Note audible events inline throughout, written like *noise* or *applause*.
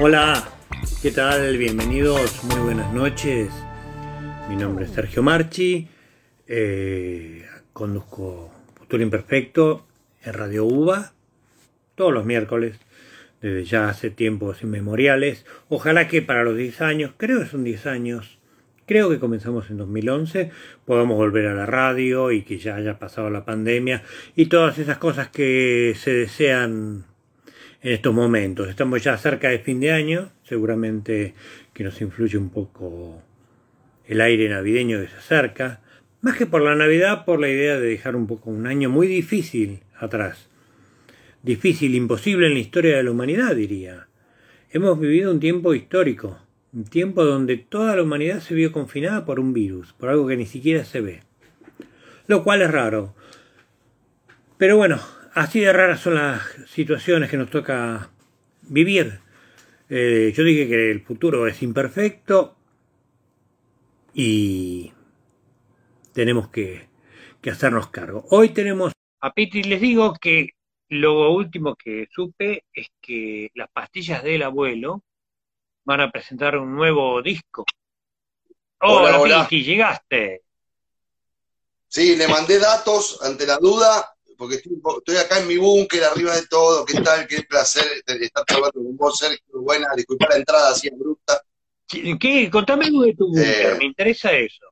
Hola, ¿qué tal? Bienvenidos, muy buenas noches. Mi nombre es Sergio Marchi, eh, conduzco Futuro Imperfecto en Radio UBA todos los miércoles, desde ya hace tiempos inmemoriales. Ojalá que para los 10 años, creo que son 10 años, creo que comenzamos en 2011, podamos volver a la radio y que ya haya pasado la pandemia y todas esas cosas que se desean en estos momentos. Estamos ya cerca de fin de año, seguramente que nos influye un poco el aire navideño que se acerca, más que por la Navidad, por la idea de dejar un poco un año muy difícil atrás. Difícil, imposible en la historia de la humanidad, diría. Hemos vivido un tiempo histórico, un tiempo donde toda la humanidad se vio confinada por un virus, por algo que ni siquiera se ve. Lo cual es raro. Pero bueno, así de raras son las situaciones que nos toca vivir. Eh, yo dije que el futuro es imperfecto y tenemos que, que hacernos cargo. Hoy tenemos a Piti, les digo que lo último que supe es que las pastillas del abuelo van a presentar un nuevo disco. Hola, hola. Piti, llegaste. Sí, le mandé datos ante la duda, porque estoy, estoy acá en mi búnker, arriba de todo. ¿Qué tal? Qué placer estar hablando con vos, Sergio. Buena, disculpa la entrada así abrupta. ¿Qué? Contame algo de tu búnker, Eh, me interesa eso.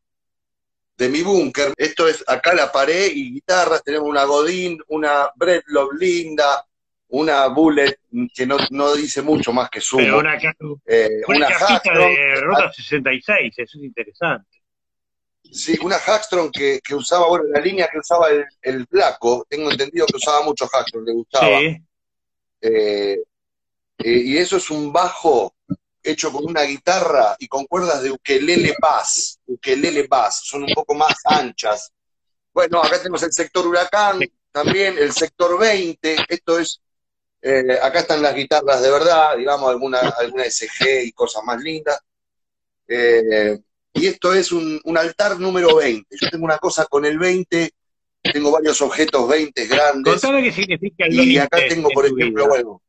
De mi búnker, esto es acá la pared y guitarras. Tenemos una Godín, una Breadlove linda, una Bullet que no, no dice mucho más que Pero sumo. una, ca- eh, una una cajita de Ruta 66, eso es interesante. Sí, una Hackstrom que, que usaba, bueno, la línea que usaba el, el Flaco, tengo entendido que usaba mucho Hackstrom, le gustaba. Sí. Eh, eh, y eso es un bajo hecho con una guitarra y con cuerdas de ukelele bass, ukelele bass, son un poco más anchas. Bueno, acá tenemos el sector huracán, también el sector 20, esto es, eh, acá están las guitarras de verdad, digamos, alguna, alguna SG y cosas más lindas. Eh, y esto es un, un altar número 20. Yo tengo una cosa con el 20, tengo varios objetos 20 grandes. Contame qué significa el Y 20 acá tengo, en por ejemplo, bueno,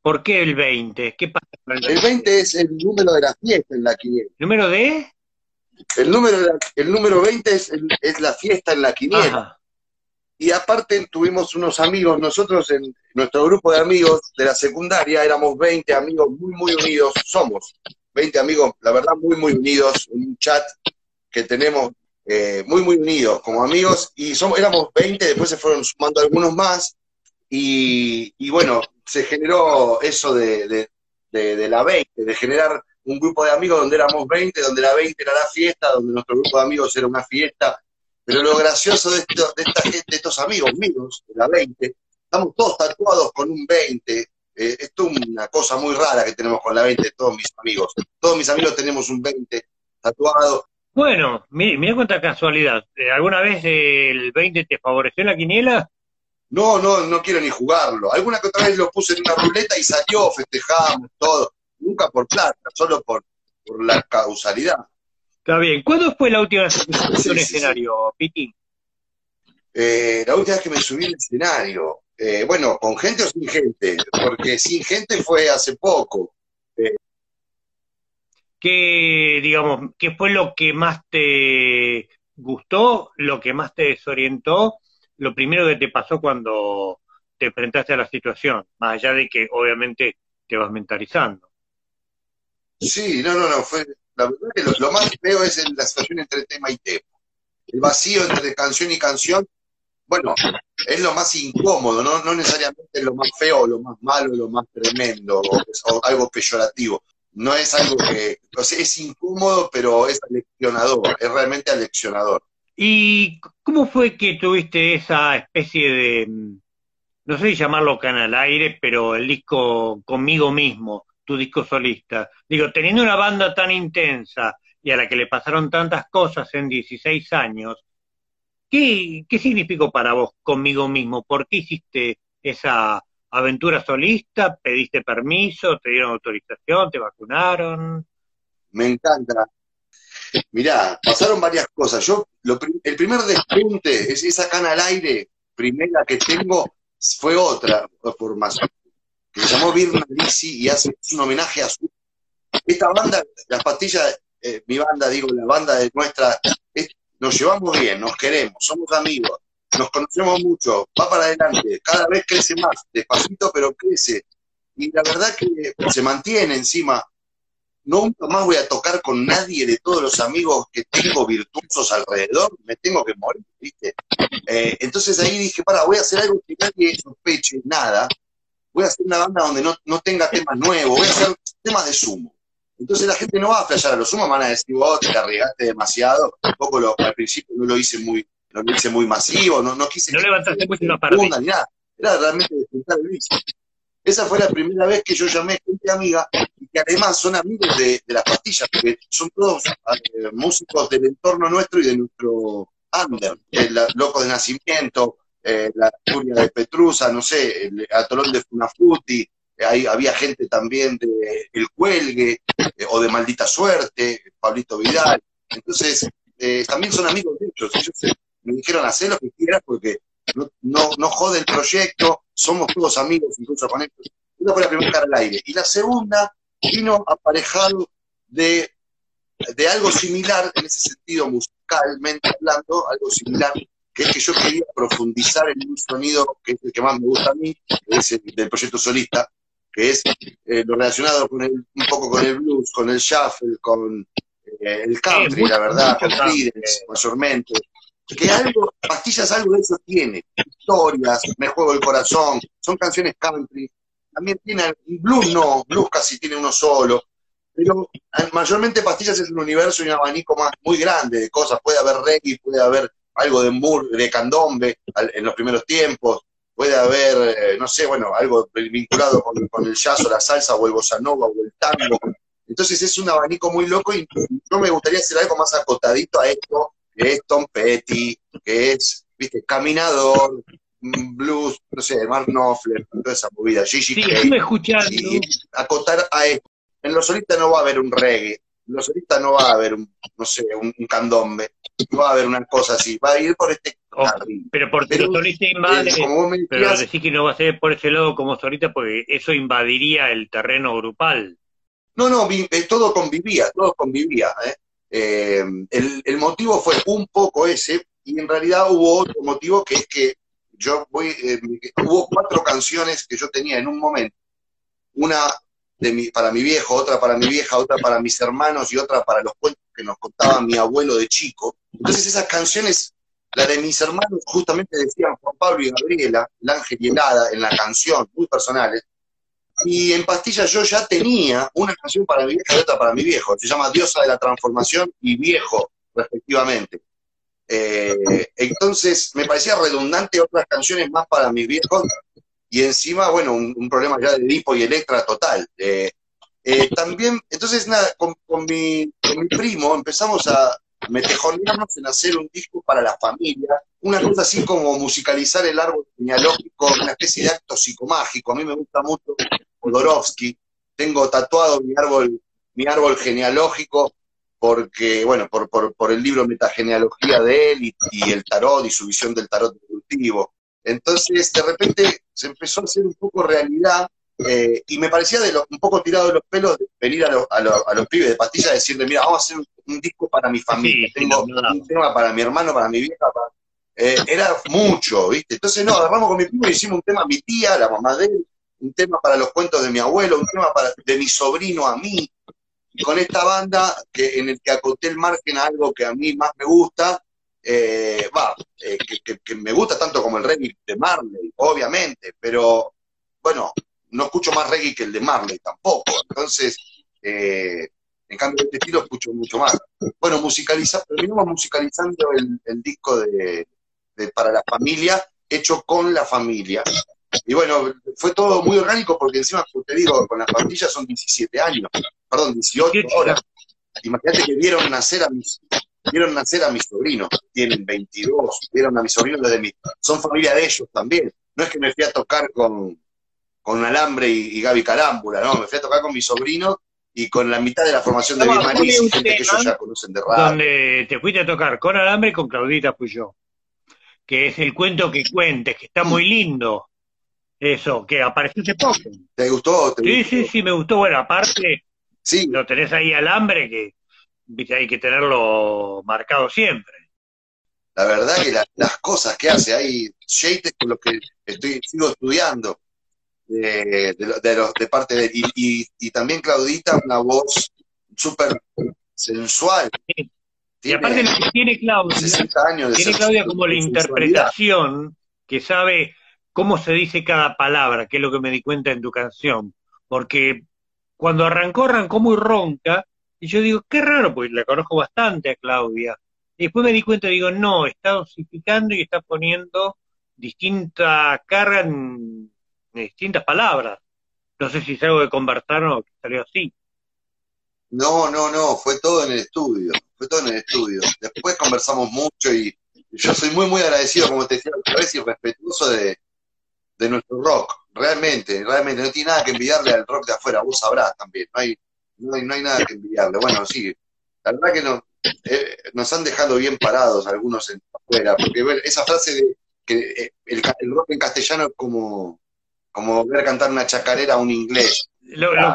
¿Por qué el 20? ¿Qué pasa con el 20? el 20 es el número de la fiesta en la quiniela. ¿Número de? El número, de la- el número 20 es, el- es la fiesta en la quiniela. Ajá. Y aparte tuvimos unos amigos, nosotros en nuestro grupo de amigos de la secundaria éramos 20 amigos muy, muy unidos, somos 20 amigos, la verdad, muy, muy unidos, un chat que tenemos eh, muy, muy unidos como amigos, y somos, éramos 20, después se fueron sumando algunos más, y, bueno, se generó eso de, de, la 20, de generar un grupo de amigos donde éramos 20, donde la 20 era la fiesta, donde nuestro grupo de amigos era una fiesta, pero lo gracioso de esta gente, de estos amigos míos, de la 20, estamos todos tatuados con un 20. Eh, esto es una cosa muy rara que tenemos con la 20, todos mis amigos. Todos mis amigos tenemos un 20 tatuado. Bueno, mira, cuánta casualidad. Eh, ¿Alguna vez el 20 te favoreció en la quiniela? No, no, no quiero ni jugarlo. Alguna que otra vez lo puse en una ruleta y salió, festejamos, todo. Nunca por plata, solo por, por la causalidad. Está bien. ¿Cuándo fue la última vez que te *laughs* subiste a un Sí, sí, sí. escenario, Piti? Eh, la última vez que me subí al escenario, eh, bueno, con gente o sin gente, porque sin gente fue hace poco. ¿Qué, digamos, qué fue lo que más te gustó, lo que más te desorientó, lo primero que te pasó cuando te enfrentaste a la situación? Más allá de que obviamente te vas mentalizando. Sí, no, no, no, fue, la verdad que lo, lo más feo es el- la situación entre tema y tema. El vacío entre canción y canción, bueno, es lo más incómodo, no, no necesariamente es lo más feo, lo más malo, lo más tremendo, o, algo peyorativo. No es algo que, o sea, es incómodo, pero es aleccionador, es realmente aleccionador. ¿Y cómo fue que tuviste esa especie de, mm, no sé si llamarlo canal aire, pero el disco conmigo mismo, tu disco solista? Digo, teniendo una banda tan intensa y a la que le pasaron tantas cosas en 16 años, ¿qué, qué significó para vos conmigo mismo? ¿Por qué hiciste esa aventura solista? ¿Pediste permiso? ¿Te dieron autorización? ¿Te vacunaron? Me encanta. Mirá, pasaron varias cosas. Yo, el primer despunte, es esa cana al aire, primera que tengo, fue otra formación. que se llamó Birna Lisi y hace un homenaje a su. Esta banda, las pastillas, eh, mi banda, digo, la banda de nuestra, nos llevamos bien, nos queremos, somos amigos, nos conocemos mucho, va para adelante, cada vez crece más, despacito, pero crece. Y la verdad que se mantiene encima. Nunca más voy a tocar con nadie de todos los amigos que tengo virtuosos alrededor, me tengo que morir, ¿viste? Eh, entonces ahí dije, para, voy a hacer algo que nadie sospeche nada, voy a hacer una banda donde no, tenga temas nuevos, voy a hacer temas de sumo. Entonces la gente no va a flashear a los sumos, van a decir, vos te arriesgaste demasiado, un poco lo, al principio no lo hice muy, no lo hice muy masivo, no, no quise... No levantaste mucho una parte. Ni nada. Era realmente disfrutar el bici. Esa fue la primera vez que yo llamé gente amiga y que además son amigos de, las pastillas, porque son todos eh, músicos del entorno nuestro y de nuestro under, el Loco de Nacimiento, eh, la Furia de Petrusa, no sé, el Atolón de Funafuti, había gente también de El Cuelgue eh, o de Maldita Suerte, Pablito Vidal. Entonces, también son amigos de ellos. Ellos me dijeron hacer lo que quieras porque no, no, jode el proyecto, somos todos amigos incluso con esto. Esa fue la primera al aire. Y la segunda vino aparejado de, de algo similar, en ese sentido musicalmente hablando, algo similar, que es que yo quería profundizar en un sonido que es el que más me gusta a mí, es el del proyecto solista, que es eh, lo relacionado con el, un poco con el blues, con el shuffle, con eh, el country, la verdad, con Creedence, mayormente, que algo, Pastillas algo de eso tiene, historias, Me Juego el Corazón, son canciones country, también tiene, blues no, blues casi tiene uno solo, pero mayormente Pastillas es un universo y un abanico más muy grande de cosas, puede haber reggae, puede haber algo de mur, de candombe en los primeros tiempos, puede haber, eh, no sé, bueno, algo vinculado con, con, el jazz o la salsa o el bossa nova o el tango. Entonces es un abanico muy loco y yo me gustaría hacer algo más acotadito a esto, que es Tom Petty, que es, viste, Caminador, mm, Blues, no sé, Mark Knopfler, toda esa movida, Gigi sí, estuve escuchando. Y acotar a esto. En los solistas no va a haber un reggae, los solistas no va a haber no sé, un, candombe, no va a haber una cosa así, va a ir por este oh, Pero porque los solistas invaden, pero decir que no va a ser por ese lado como solista, porque eso invadiría el terreno grupal. No, no, eh, todo convivía, todo convivía. ¿eh? Eh, el, motivo fue un poco ese, y en realidad hubo otro motivo que es que yo voy, hubo cuatro canciones que yo tenía en un momento, una de mi, para mi viejo, otra para mi vieja, otra para mis hermanos y otra para los cuentos que nos contaba mi abuelo de chico. Entonces esas canciones, la de mis hermanos justamente decían Juan Pablo y Gabriela, el ángel y el hada, en la canción, muy personales, y en Pastillas yo ya tenía una canción para mi vieja y otra para mi viejo. Se llama Diosa de la Transformación y Viejo, respectivamente. Eh, entonces me parecía redundante otras canciones más para mis viejos y encima, bueno, un, problema ya de Dipo y Electra total. Eh, eh, *laughs* también, entonces nada, con, mi, con mi primo empezamos a metejonearnos en hacer un disco para la familia, una cosa así como musicalizar el árbol genealógico, una especie de acto psicomágico. A mí me gusta mucho Jodorowsky. Tengo tatuado mi árbol, mi árbol genealógico porque, bueno, por, por, el libro Metagenealogía de él y, el tarot y su visión del tarot evolutivo. Entonces, de repente se empezó a hacer un poco realidad eh, y me parecía de un poco tirado de los pelos venir a, a, los pibes de pastillas y decirle, mira, vamos a hacer un, disco para mi familia. Tengo un tema para mi hermano, para mi vieja, eh, era mucho, ¿viste? Entonces, no, agarramos con mi primo y hicimos un tema a mi tía, la mamá de él, un tema para los cuentos de mi abuelo, un tema para, de mi sobrino a mí, y con esta banda que, en el que acoté el margen a algo que a mí más me gusta, eh, eh, que, me gusta tanto como el reggae de Marley, obviamente, pero bueno, no escucho más reggae que el de Marley tampoco, entonces, eh, en cambio de este estilo escucho mucho más. Bueno, musicaliza, terminamos musicalizando el, el disco de, de, para la familia, hecho con la familia, y bueno, fue todo muy orgánico porque encima, como te digo, con las pastillas son 17 años, perdón, 18 horas. Imagínate que vieron nacer a mis, vieron nacer a mis sobrinos, tienen 22, vieron a mis sobrinos desde mi, son familia de ellos también. No es que me fui a tocar con, con Alambre y, Gaby Carámbula, no, me fui a tocar con mis sobrinos y con la mitad de la formación de no, y gente que ellos ya conocen de radio. Donde te fuiste a tocar con Alambre y con Claudita Puyó, que es el cuento que cuentes, que está muy lindo. Eso, que apareció hace poco. ¿Te gustó? sí, sí, sí, me gustó. Bueno, aparte, sí. lo tenés ahí al hambre que viste, hay que tenerlo marcado siempre. La verdad que las cosas que hace ahí, Shade con lo que estoy, sigo estudiando, de, de, de parte de y, y, también Claudita, una voz súper sensual. y aparte lo que tiene Claudia, tiene Claudia como la interpretación que sabe cómo se dice cada palabra, que es lo que me di cuenta en tu canción. Porque cuando arrancó, arrancó muy ronca, y yo digo, qué raro, porque la conozco bastante a Claudia. Y después me di cuenta, digo, no, está dosificando y está poniendo distinta carga en, distintas palabras. No sé si es algo de conversar o que salió así. No, no, no, fue todo en el estudio, fue todo en el estudio. Después conversamos mucho y yo soy muy, muy agradecido, como te decía otra vez, y respetuoso de, de nuestro rock. Realmente, realmente, no tiene nada que envidiarle al rock de afuera, vos sabrás también, no hay, no hay, no hay nada que envidiarle. Bueno, sí, la verdad que no, eh, nos han dejado bien parados algunos en afuera, porque esa frase de que eh, el, rock en castellano es como, como ver cantar una chacarera a un inglés.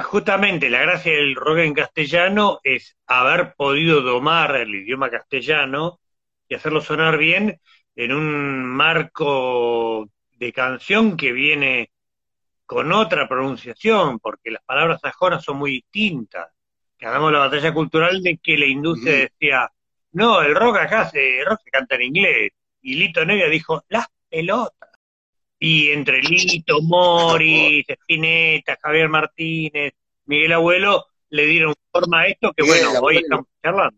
justamente la gracia del rock en castellano es haber podido domar el idioma castellano y hacerlo sonar bien en un marco de canción que viene con otra pronunciación, porque las palabras sajonas son muy distintas. Ganamos la batalla cultural de que la industria decía, no, el rock acá se, rock se canta en inglés. Y Lito Nevia dijo, las pelotas. Y entre Lito, Morris, Spinetta, Javier Martínez, Miguel Abuelo, le dieron forma a esto que, bueno, hoy estamos charlando.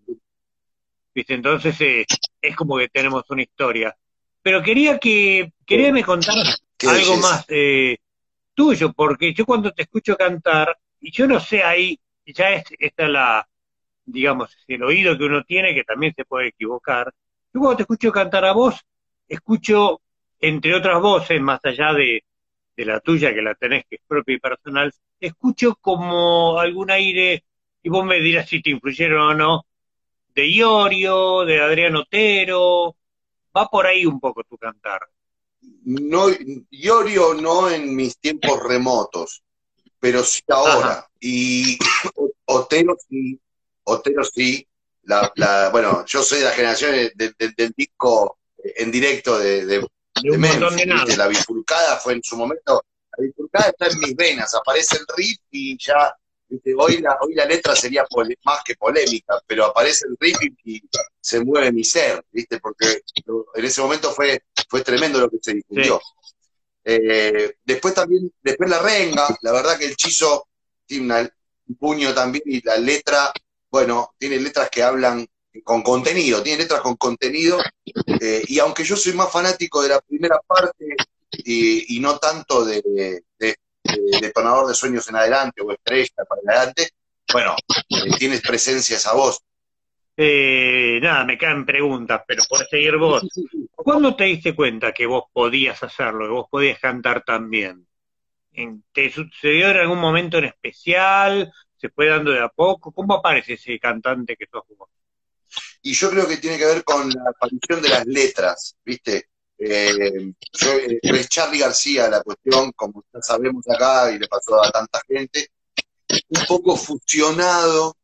¿Viste? Entonces eh, es como que tenemos una historia. Pero quería que, quería me contar algo más eh, tuyo, porque yo cuando te escucho cantar, y yo no sé ahí, ya es, está la, digamos, el oído que uno tiene, que también se puede equivocar. Yo cuando te escucho cantar a vos, escucho, entre otras voces, más allá de, de la tuya, que la tenés, que es propia y personal, escucho como algún aire, y vos me dirás si te influyeron o no, de Iorio, de Adrián Otero, va por ahí un poco tu cantar. No, Iorio no en mis tiempos remotos, pero sí ahora. Y *coughs* Otero sí, Otero sí. La, la, bueno, yo soy de la generación del disco en directo de, de, de, La bifurcada fue en su momento. La bifurcada está en mis venas, aparece el riff y ya Hoy, la, hoy la letra sería más que polémica, pero aparece el riff y, se mueve mi ser, ¿viste? Porque en ese momento fue, fue tremendo lo que se difundió. Eh, después también, después la renga, la verdad que el chizo tiene un puño también y la letra, bueno, tiene letras que hablan con contenido, tiene letras con contenido, eh, y aunque yo soy más fanático de la primera parte y, no tanto de, detonador de sueños en adelante o estrella para adelante, bueno, eh, tienes presencia esa voz. Eh, nada, me caen preguntas, pero por seguir vos, ¿cuándo te diste cuenta que vos podías hacerlo, que vos podías cantar también? ¿Te sucedió en algún momento en especial? ¿Se fue dando de a poco? ¿Cómo aparece ese cantante que sos vos? Y yo creo que tiene que ver con la aparición de las letras, ¿viste? Eh, eh, es Charlie García la cuestión, como ya sabemos acá y le pasó a tanta gente, un poco fusionado.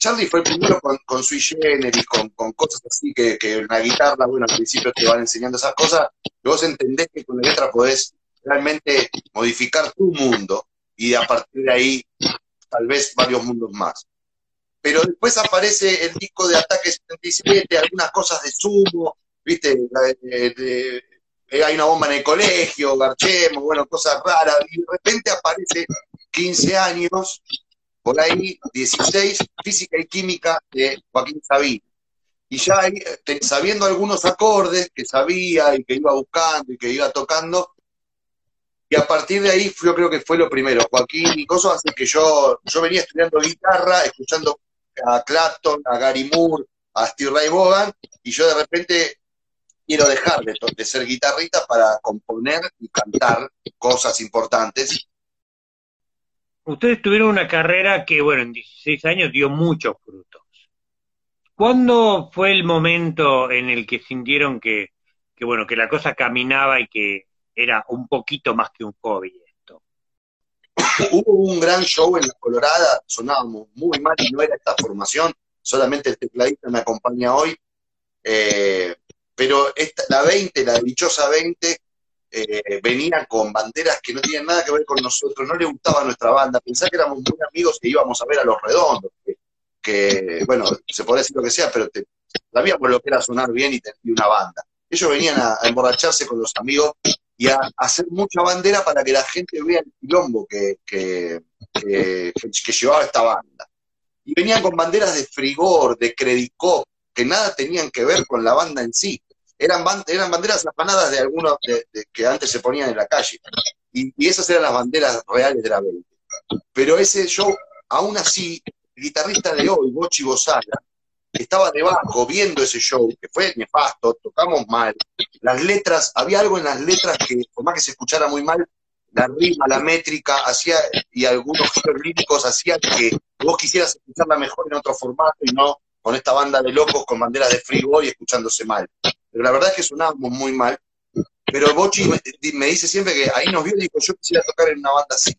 Charlie fue el primero con, con sui generis, con, con cosas así que, que la guitarra, bueno, al principio te van enseñando esas cosas, y vos entendés que con la letra podés realmente modificar tu mundo y a partir de ahí tal vez varios mundos más. Pero después aparece el disco de Ataque 77, algunas cosas de sumo, viste, eh, hay una bomba en el colegio, garchemos, bueno, cosas raras, y de repente aparece 15 años, por ahí 16, física y química de Joaquín Sabina. Y ya sabiendo algunos acordes que sabía y que iba buscando y que iba tocando, y a partir de ahí yo creo que fue lo primero, Joaquín y cosas así que yo, yo venía estudiando guitarra, escuchando a Clapton, a Gary Moore, a Steve Ray Vaughan, y yo de repente quiero dejar de, ser guitarrista para componer y cantar cosas importantes. Ustedes tuvieron una carrera que, bueno, en 16 años dio muchos frutos. ¿Cuándo fue el momento en el que sintieron que, que bueno, que la cosa caminaba y que era un poquito más que un hobby esto? *coughs* Hubo un gran show en la Colorada, sonábamos muy mal y no era esta formación, solamente el tecladista me acompaña hoy. Eh, pero esta, la 20, la dichosa 20, eh, con banderas que no tenían nada que ver con nosotros, no le gustaba nuestra banda, pensaba que éramos muy amigos y íbamos a ver a los redondos, que, bueno, se podría decir lo que sea, pero sabíamos lo que era sonar bien y, tener una banda. Ellos venían a, emborracharse con los amigos y a, hacer mucha bandera para que la gente vea el quilombo que, que, que, llevaba esta banda. Y venían con banderas de frigor, de credicop, que nada tenían que ver con la banda en sí. Eran, eran banderas afanadas de algunos que antes se ponían en la calle. Y, y, esas eran las banderas reales de la 20. Pero ese show, aún así, el guitarrista de hoy, Bochi Bozala, estaba debajo viendo ese show, que fue nefasto, tocamos mal. Las letras, había algo en las letras que, por más que se escuchara muy mal, la rima, la métrica, hacía, y algunos giros líricos hacían que vos quisieras escucharla mejor en otro formato y no con esta banda de locos con banderas de free y escuchándose mal. Pero la verdad es que sonábamos muy mal. Pero Bochi me, dice siempre que ahí nos vio y dijo, yo quisiera tocar en una banda así.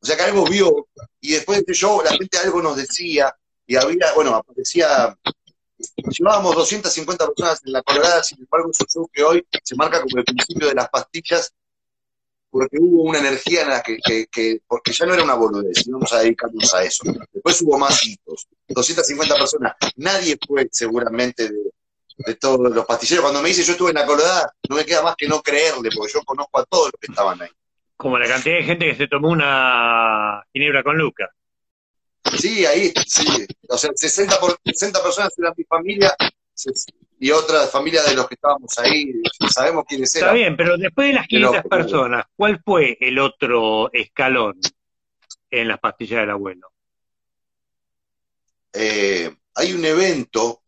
O sea que algo vio, y después de show la gente algo nos decía, y había, bueno, aparecía, llevábamos 250 personas en la Colorada, sin embargo es un show que hoy se marca como el principio de las pastillas, porque hubo una energía en la que, que, porque ya no era una boludez, íbamos a dedicarnos a eso. Después hubo más hitos, 250 personas, nadie fue seguramente de, de todos los pastilleros. Cuando me dice yo estuve en la Colorada, no me queda más que no creerle, porque yo conozco a todos los que estaban ahí como la cantidad de gente que se tomó una ginebra con Lucas. Sí, ahí, sí. O sea, 60, por, 60 personas eran mi familia y otra familia de los que estábamos ahí. Sabemos quiénes eran. Está bien, pero después de las 500 personas, ¿cuál fue el otro escalón en las pastillas del abuelo? Eh, hay un evento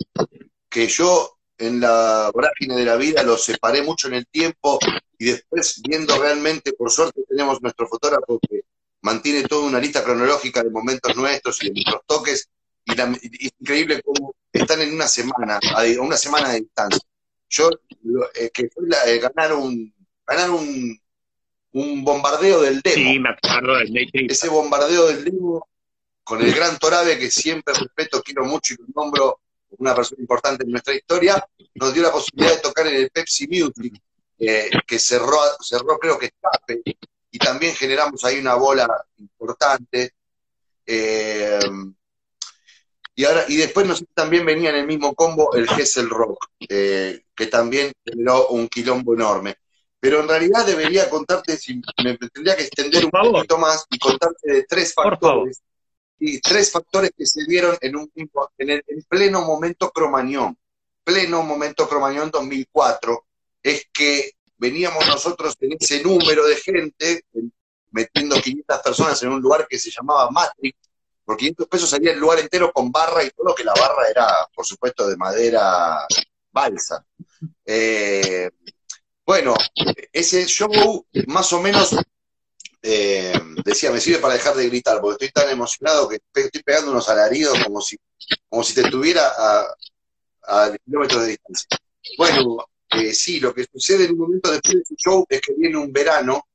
que yo en la vorágine de la vida lo separé mucho en el tiempo y después viendo realmente, por suerte tenemos nuestro fotógrafo que mantiene toda una lista cronológica de momentos nuestros y de nuestros toques, y, es increíble cómo están en una semana, a una semana de distancia. Yo, eh, que fue eh, ganar un, ganar un, un bombardeo del demo. Sí, me acuerdo del Ese bombardeo del demo con el gran Torabe, que siempre respeto, quiero mucho y lo nombro una persona importante en nuestra historia, nos dio la posibilidad de tocar en el Pepsi Music, que cerró, cerró creo que escape, y también generamos ahí una bola importante. Eh, y ahora y después nos, también venía en el mismo combo el Gessel Rock, eh, que también generó un quilombo enorme. Pero en realidad debería contarte, si me tendría que extender un poquito más y contarte de tres factores. Y tres factores que se dieron en un en, pleno momento Cromañón. Pleno momento Cromañón 2004, es que veníamos nosotros en ese número de gente, metiendo 500 personas en un lugar que se llamaba Matrix, por 500 pesos salía el lugar entero con barra y todo, que la barra era, por supuesto, de madera balsa. Eh, bueno, ese show más o menos, eh, decía, me sirve para dejar de gritar, porque estoy tan emocionado que estoy pegando unos alaridos como si, como si te estuviera a, kilómetros de distancia. Bueno, sí, lo que sucede en un momento después de su show es que viene un verano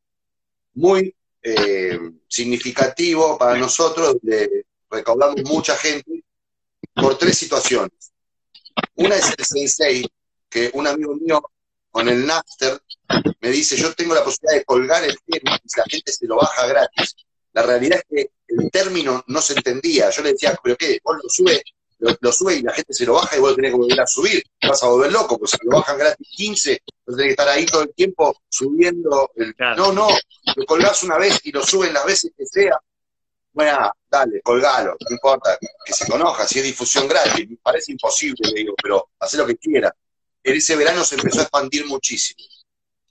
muy eh, significativo para nosotros, donde recaudamos mucha gente por tres situaciones. Una es el sensei, que un amigo mío con el Napster me dice, yo tengo la posibilidad de colgar el tema y la gente se lo baja gratis. La realidad es que el término no se entendía. Yo le decía, pero ¿qué? ¿Vos lo sube lo, sube y la gente se lo baja y vos tenés que volver a subir, vas a volver loco, pues si lo bajan gratis 15, vos tenés que estar ahí todo el tiempo subiendo. El... No, no, lo colgás una vez y lo suben las veces que sea. Bueno, dale, colgalo, no importa, que se conozca, si es difusión gratis, me parece imposible, le digo, pero haz lo que quiera. Ese verano se empezó a expandir muchísimo.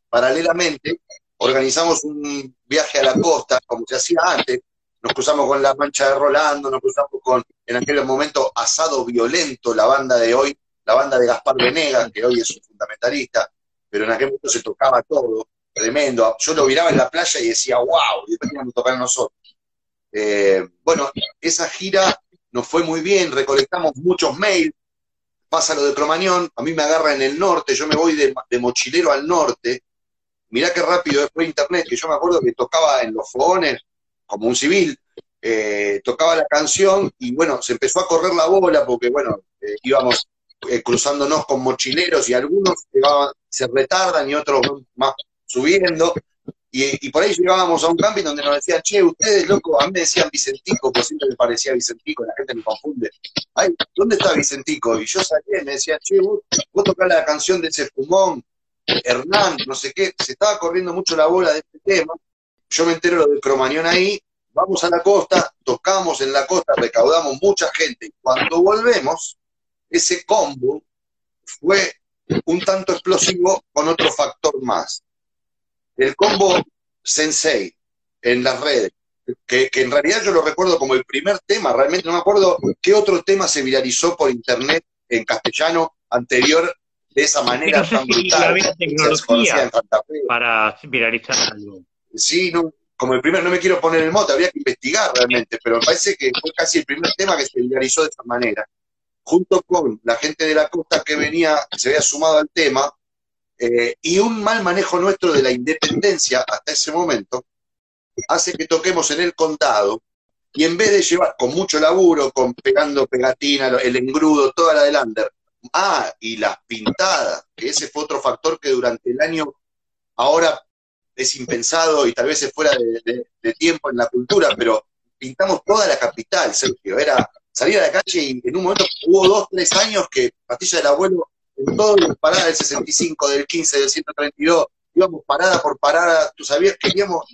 Paralelamente, organizamos un viaje a la costa, como se hacía antes, nos cruzamos con la mancha de Rolando, nos cruzamos con, en aquel momento, Asado Violento, la banda de hoy, la banda de Gaspar Venegas, que hoy es un fundamentalista, pero en aquel momento se tocaba todo, tremendo. Yo lo miraba en la playa y decía, wow, y después que tocar nosotros. Eh, bueno, esa gira nos fue muy bien, recolectamos muchos mails, pasa lo de Cromañón, a mí me agarra en el norte, yo me voy de, mochilero al norte, mirá qué rápido después internet, que yo me acuerdo que tocaba en los fogones como un civil, eh, tocaba la canción y bueno, se empezó a correr la bola porque bueno, eh, íbamos eh, cruzándonos con mochileros y algunos se retardan y otros más subiendo. Y, por ahí llegábamos a un camping donde nos decían, che, ustedes, loco, a mí me decían Vicentico, porque siempre me parecía Vicentico, la gente me confunde. Ay, ¿dónde está Vicentico? Y yo salía y me decían, che, vos, vos tocás la canción de ese fumón, Hernán, no sé qué, se estaba corriendo mucho la bola de este tema. Yo me entero lo del cromañón ahí, vamos a la costa, tocamos en la costa, recaudamos mucha gente. Cuando volvemos, ese combo fue un tanto explosivo con otro factor más. El combo Sensei en las redes, que, en realidad yo lo recuerdo como el primer tema, realmente no me acuerdo qué otro tema se viralizó por internet en castellano anterior de esa manera no tan brutal. tecnología para viralizar algo. Sí, no, como el primer, no me quiero poner el mote, habría que investigar realmente, pero me parece que fue casi el primer tema que se viralizó de esa manera. Junto con la gente de la costa que venía, se había sumado al tema, eh, y un mal manejo nuestro de la independencia hasta ese momento, hace que toquemos en el condado, y en vez de llevar con mucho laburo, con pegando pegatina, el engrudo, toda la under, ah, y las pintadas, que ese fue otro factor que durante el año ahora es impensado y tal vez es fuera de, tiempo en la cultura, pero pintamos toda la capital, Sergio. Era salir a la calle y en un momento hubo dos, tres años que Pastilla del Abuelo, en todas las paradas del 65, del 15, del 132, íbamos parada por parada, tú sabías que íbamos,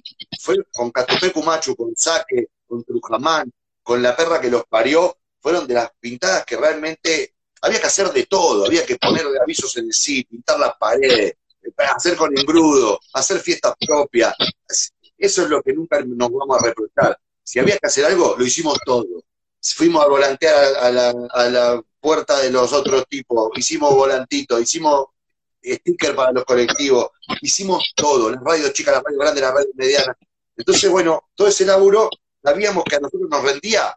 fue con Catopé Cumachu, con Saque, con Trujamán, con la perra que los parió, fueron de las pintadas que realmente había que hacer de todo, había que poner avisos en el sitio, pintar las paredes, hacer con engrudo, hacer fiestas propias. Eso es lo que nunca nos vamos a reprochar. Si había que hacer algo, lo hicimos todo. Fuimos a volantear a la, puerta de los otros tipos, hicimos volantitos, hicimos sticker para los colectivos, hicimos todo, las radios chicas, las radios grandes, las radios medianas. Entonces, bueno, todo ese laburo, sabíamos que a nosotros nos rendía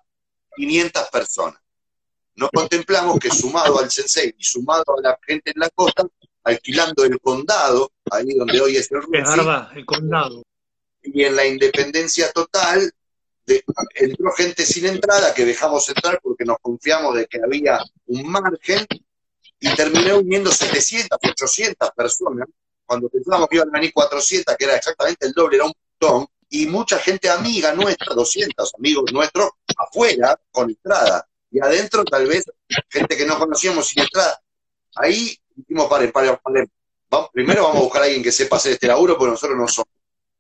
500 personas. Nos contemplamos que sumado al sensei y sumado a la gente en la costa, alquilando el condado, ahí donde hoy es el el condado. Y en la independencia total, entró gente sin entrada que dejamos entrar porque nos confiamos de que había un margen y terminó uniendo 700, 800 personas. Cuando pensábamos que iban a venir 400, que era exactamente el doble, era un montón, y mucha gente amiga nuestra, 200 amigos nuestros, afuera, con entrada. Y adentro, tal vez, gente que no conocíamos sin entrada. Ahí dijimos, paren, paren, paren. primero vamos a buscar a alguien que sepa hacer este laburo, porque nosotros no somos.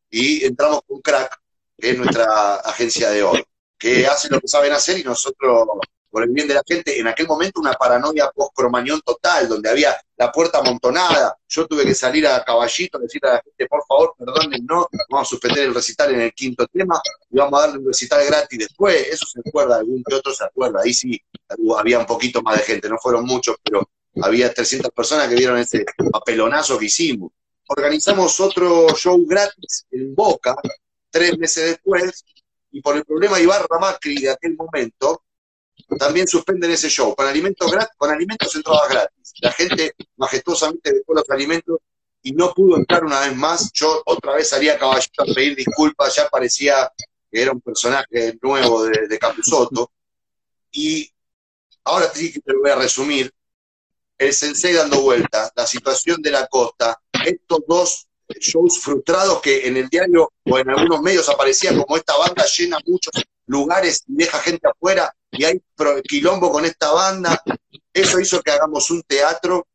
Y entramos con Crack, que es nuestra agencia de oro, que hace lo que saben hacer y nosotros, por el bien de la gente, en aquel momento una paranoia post-cromañón total, donde había la puerta amontonada. Yo tuve que salir a caballito, decirle a la gente, por favor, perdonen, no, vamos a suspender el recital en el quinto tema y vamos a darle un recital gratis después. Eso se acuerda, algún que otro se acuerda. Ahí sí había un poquito más de gente, no fueron muchos, pero había 300 personas que vieron ese papelonazo que hicimos. Organizamos otro show gratis en Boca, tres meses después, y por el problema Ibarra Macri de aquel momento, también suspenden ese show. Con alimentos, con alimentos entradas gratis. La gente majestuosamente dejó los alimentos y no pudo entrar una vez más. Yo otra vez salía a caballito a pedir disculpas, ya parecía que era un personaje nuevo de, de Capusotto. Y ahora sí que te lo voy a resumir el Sensei dando vuelta, la situación de la costa, estos dos shows frustrados que en el diario o en algunos medios aparecían como esta banda llena muchos lugares y deja gente afuera y hay quilombo con esta banda. Eso hizo que hagamos un teatro,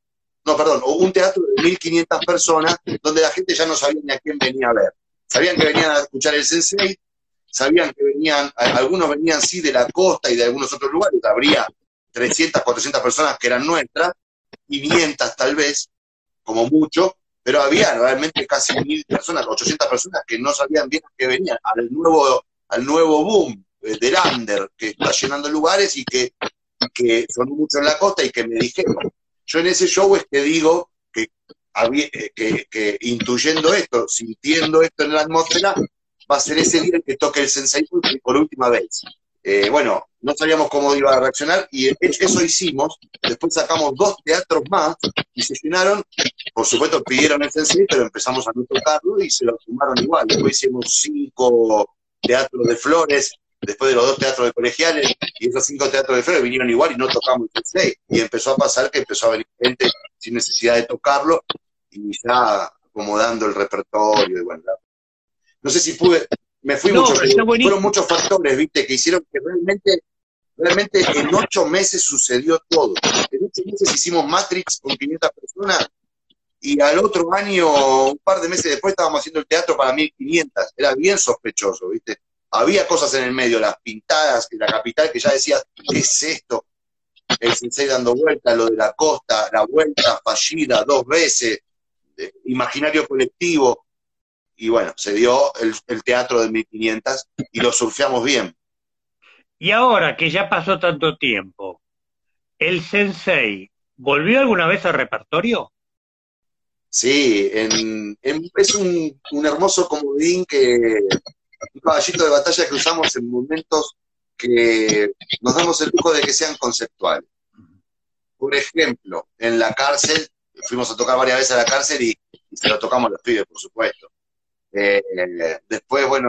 no, perdón, un teatro de 1.500 personas donde la gente ya no sabía ni a quién venía a ver. Sabían que venían a escuchar el sensei, sabían que venían, algunos venían sí de la costa y de algunos otros lugares, habría 300, 400 personas que eran nuestras, 500 tal vez, como mucho, pero había realmente casi mil personas, 800 personas que no sabían bien a qué venían, al nuevo, al nuevo boom del under que está llenando lugares y que, que sonó mucho en la costa y que me dijeron. Yo en ese show es que digo que, eh, que, que intuyendo esto, sintiendo esto en la atmósfera, va a ser ese día el que toque el Sensei por última vez. Eh, bueno, no sabíamos cómo iba a reaccionar y eso hicimos. Después sacamos dos teatros más y se llenaron. Por supuesto, pidieron el sensei, pero empezamos a no tocarlo y se lo tomaron igual. Después hicimos cinco teatros de flores, después de los dos teatros de colegiales, y esos cinco teatros de flores vinieron igual y no tocamos el sensei. Y empezó a pasar que empezó a venir gente sin necesidad de tocarlo y ya acomodando el repertorio y. No sé si pude, me fui mucho, fueron muchos factores, viste, que hicieron que realmente, realmente en ocho meses sucedió todo. En ocho meses hicimos Matrix con 500 personas y al otro año, un par de meses después, estábamos haciendo el teatro para 1500. Era bien sospechoso, viste. Había cosas en el medio, las pintadas la capital que ya decía, ¿qué es esto? El sensei dando vuelta, lo de la costa, la vuelta fallida dos veces, imaginario colectivo y bueno, se dio el, teatro de 1500 y lo surfeamos bien. Y ahora que ya pasó tanto tiempo, ¿el sensei volvió alguna vez al repertorio? Sí, en, es un, un, hermoso comodín que, un caballito de batalla que usamos en momentos que nos damos el lujo de que sean conceptuales. Por ejemplo, en la cárcel, fuimos a tocar varias veces a la cárcel y, y se lo tocamos a los pibes, por supuesto. Eh, después, bueno,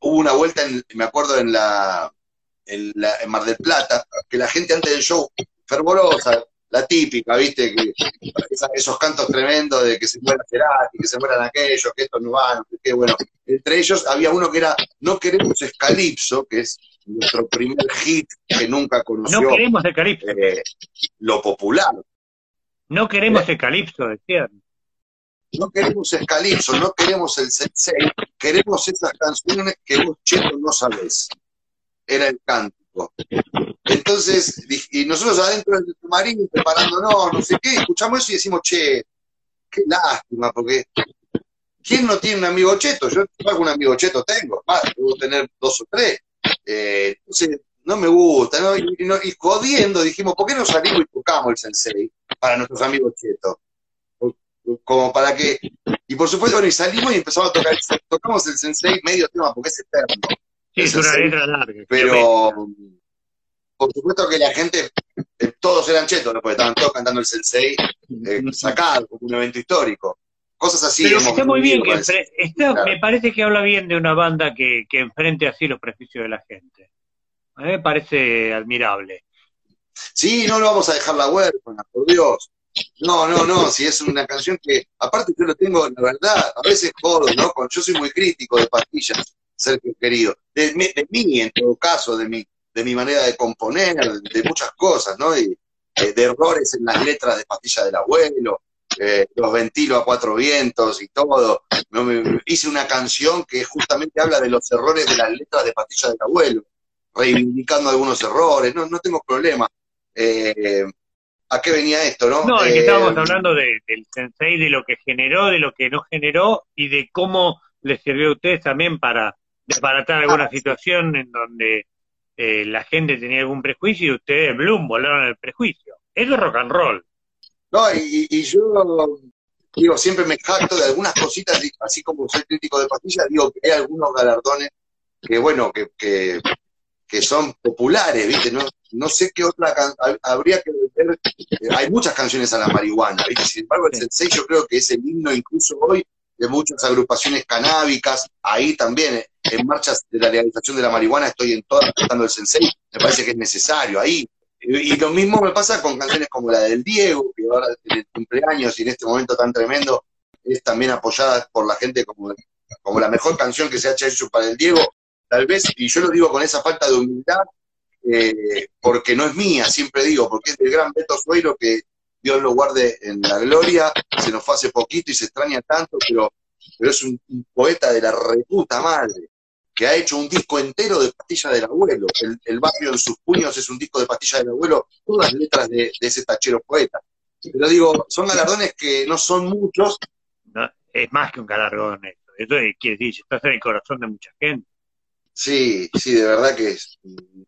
hubo una vuelta, me acuerdo, en la, en Mar del Plata, que la gente antes del show, fervorosa, la típica, ¿viste? Que, esos cantos tremendos de que se muera Cerati, que se mueran aquellos, que estos no van, que bueno. Entre ellos había uno que era No queremos Escalipso, que es nuestro primer hit que nunca conoció. No queremos Escalipso. Eh, lo popular. No queremos eh, Escalipso, decían no queremos el calipso, no queremos el sensei, queremos esas canciones que vos, Cheto, no sabés. Era el cántico. Entonces, y nosotros adentro del submarino preparándonos, no sé qué, escuchamos eso y decimos, che, qué lástima, porque ¿quién no tiene un amigo cheto? Yo algún amigo cheto tengo, más, debo tener dos o tres. Eh, entonces, no me gusta, ¿no? Y, y, jodiendo dijimos, ¿por qué no salimos y tocamos el sensei para nuestros amigos chetos? Como para que... Y por supuesto, y salimos y empezamos a tocar, tocamos el Sensei medio tema, porque es eterno. Sí, es una letra larga. Pero, por supuesto que la gente, eh, todos eran chetos, porque estaban todos cantando el Sensei eh, sacado, como un evento histórico. Cosas así. Pero está muy bien, que me parece que habla bien de una banda que, que enfrente así los prejuicios de la gente. A mí me parece admirable. Sí, no lo vamos a dejar la huérfana, por Dios. No, no, no, si es una canción que, aparte yo lo tengo, la verdad, a veces jodo, ¿no? Yo soy muy crítico de pastillas, Sergio querido, de, mí en todo caso, de mi, de mi manera de componer, de muchas cosas, ¿no? Y, eh, de errores en las letras de Pastilla del Abuelo, eh, los ventilo a cuatro vientos y todo. hice una canción que justamente habla de los errores de las letras de Pastilla del Abuelo, reivindicando algunos errores, no, no tengo problema. Eh, a qué venía esto, ¿no? No, es que estábamos eh, hablando del sensei, de lo que generó, de lo que no generó y de cómo les sirvió a ustedes también para desbaratar alguna ah, situación en donde eh, la gente tenía algún prejuicio y ustedes, Bloom, volaron el prejuicio. Eso es rock and roll. No, y, yo digo, siempre me jacto de algunas cositas, así como soy crítico de pastillas, digo que hay algunos galardones que, bueno, que, que, que son populares, ¿viste? No, no sé qué otra habría que ver, eh, hay muchas canciones a la marihuana, ¿viste? Sin embargo, el Sensei yo creo que es el himno incluso hoy de muchas agrupaciones canábicas, ahí también, eh, en marchas de la legalización de la marihuana, estoy en todas cantando el Sensei, me parece que es necesario ahí. Y, lo mismo me pasa con canciones como la del Diego, que ahora en el cumpleaños y en este momento tan tremendo, es también apoyada por la gente como, como la mejor canción que se ha hecho para el Diego, tal vez, y yo lo digo con esa falta de humildad, eh, porque no es mía, siempre digo, porque es del gran Beto Suero que Dios lo guarde en la gloria, se nos fue hace poquito y se extraña tanto, pero, pero es un, poeta de la reputa madre, que ha hecho un disco entero de Pastilla del Abuelo. El, barrio en sus puños es un disco de Pastilla del Abuelo, todas las letras de, ese tachero poeta. Pero digo, son galardones que no son muchos. es más que un galardón esto. Esto quiere decir, estás en el corazón de mucha gente. Sí, sí, de verdad que es,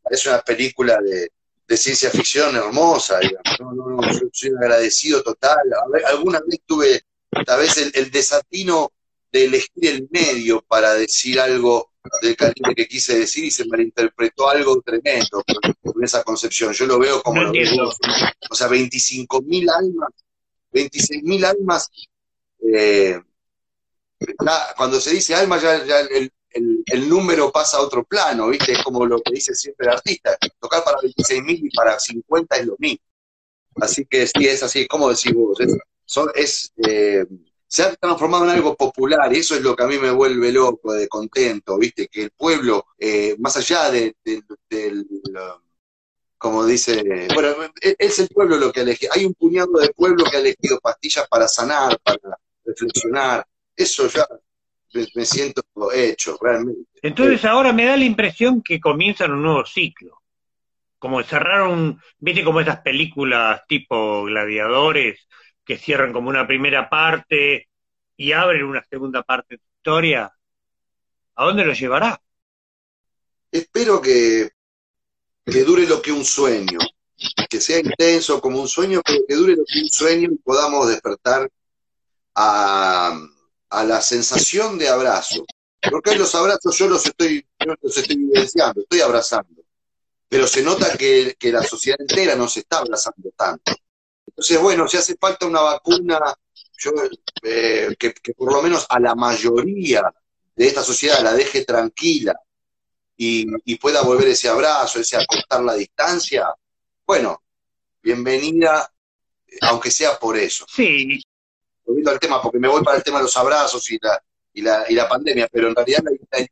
es una película de, ciencia ficción hermosa, digamos. No, no, soy un agradecido total. alguna vez tuve, tal vez, el, desatino de elegir el medio para decir algo del calibre que quise decir y se malinterpretó algo tremendo con, esa concepción. Yo lo veo como lo veo, o sea, 25.000 almas, 26.000 almas. Eh, cuando se dice alma, ya, el, el, número pasa a otro plano, ¿viste? Es como lo que dice siempre el artista. Tocar para 26.000 y para 50 es lo mismo. Así que sí, es así, como decís vos? Es, eh, se ha transformado en algo popular y eso es lo que a mí me vuelve loco, de contento, ¿viste? Que el pueblo, eh, más allá de, del, como dice, bueno, es el pueblo lo que ha elegido, hay un puñado de pueblo que ha elegido pastillas para sanar, para reflexionar, eso ya me siento hecho, realmente. Entonces ahora me da la impresión que comienzan un nuevo ciclo como cerraron, viste como esas películas tipo gladiadores que cierran como una primera parte y abren una segunda parte de historia. ¿A dónde lo llevará? Espero que, que dure lo que un sueño, que sea intenso como un sueño, pero que dure lo que un sueño y podamos despertar a, a la sensación de abrazo. Porque los abrazos yo los estoy, yo los estoy vivenciando, estoy abrazando pero se nota que, la sociedad entera no se está abrazando tanto. Entonces, bueno, si hace falta una vacuna, eh, que, por lo menos a la mayoría de esta sociedad la deje tranquila y, pueda volver ese abrazo, ese acortar la distancia, bueno, bienvenida, aunque sea por eso. Sí. Volviendo al tema, porque me voy para el tema de los abrazos y la, y la, y la pandemia, pero en realidad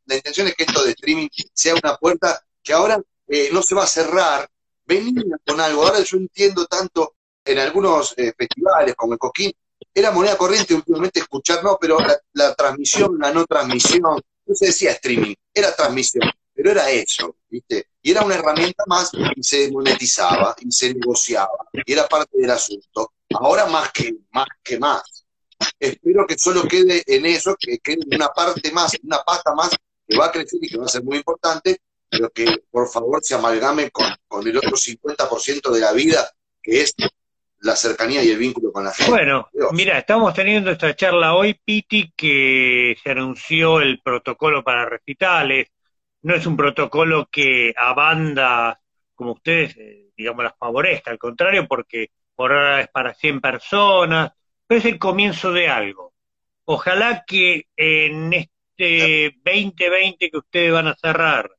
la intención es que esto de streaming sea una puerta que ahora eh, no se va a cerrar, venía con algo. Ahora yo entiendo tanto en algunos eh, festivales como el Coquín, era moneda corriente últimamente escuchar, no, pero la, transmisión, la no transmisión, no se decía streaming, era transmisión, pero era eso, ¿viste? Y era una herramienta más y se monetizaba y se negociaba, y era parte del asunto. Ahora más que más. Que más. Espero que solo quede en eso, que quede una parte más, una pata más que va a crecer y que va a ser muy importante, pero que por favor se amalgame con, el otro 50% de la vida, que es la cercanía y el vínculo con la gente. Bueno, mira, estamos teniendo esta charla hoy, Piti, que se anunció el protocolo para recitales. No es un protocolo que a bandas como ustedes, eh, digamos, las favorezca, al contrario, porque por ahora es para 100 personas, es el comienzo de algo. Ojalá que en este 2020 que ustedes van a cerrar,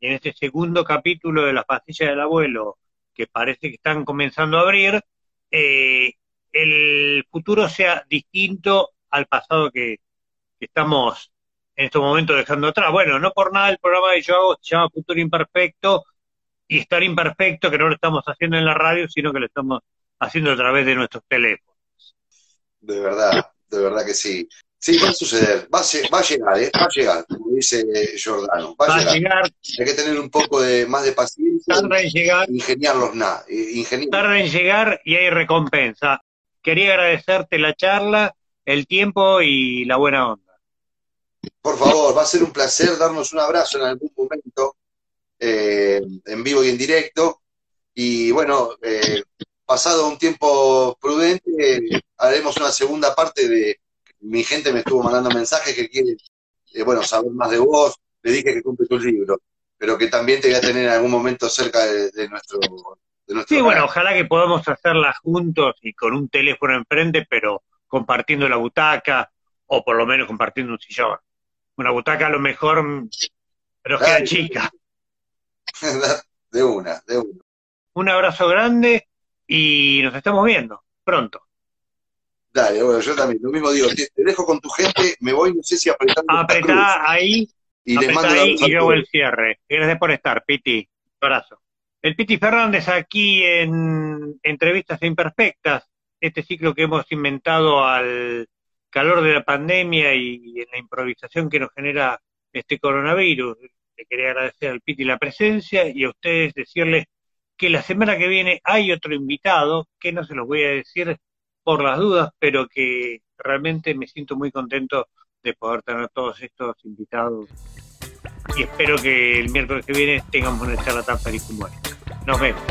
en este segundo capítulo de las pastillas del abuelo, que parece que están comenzando a abrir, eh, el futuro sea distinto al pasado que, estamos en estos momentos dejando atrás. Bueno, no por nada el programa que yo hago se llama Futuro Imperfecto y estar imperfecto que no lo estamos haciendo en la radio, sino que lo estamos haciendo a través de nuestros teléfonos. De verdad, de verdad que sí. Sí, va a suceder, va a, llegar, ¿eh? va a llegar, como dice Giordano. Va, a, llegar. Hay que tener un poco de más de paciencia. Tarda en llegar. Ingeniarlos nada. Tarda en llegar y hay recompensa. Quería agradecerte la charla, el tiempo y la buena onda. Por favor, va a ser un placer darnos un abrazo en algún momento, eh, en vivo y en directo. Y bueno, eh, pasado un tiempo prudente, haremos una segunda parte de mi gente me estuvo mandando mensajes que quiere, eh, bueno, saber más de vos, le dije que compre tu libro, pero que también te voy a tener en algún momento cerca de, nuestro... sí, bueno, ojalá que podamos hacerla juntos y con un teléfono enfrente, pero compartiendo la butaca, o por lo menos compartiendo un sillón. Una butaca a lo mejor, pero queda chica. *laughs* De una, de una. Un abrazo grande y nos estamos viendo pronto. Dale, bueno, yo también, lo mismo digo, te, dejo con tu gente, me voy, no sé si apretando Apretá ahí, y les mando ahí y yo el cierre. Gracias por estar, Piti. Un abrazo. El Piti Fernández aquí en Entrevistas Imperfectas, este ciclo que hemos inventado al calor de la pandemia y en la improvisación que nos genera este coronavirus. Le quería agradecer al Piti la presencia y a ustedes decirles que la semana que viene hay otro invitado, que no se los voy a decir por las dudas, pero que realmente me siento muy contento de poder tener todos estos invitados y espero que el miércoles que viene tengamos una charla tan feliz como esta. Nos vemos.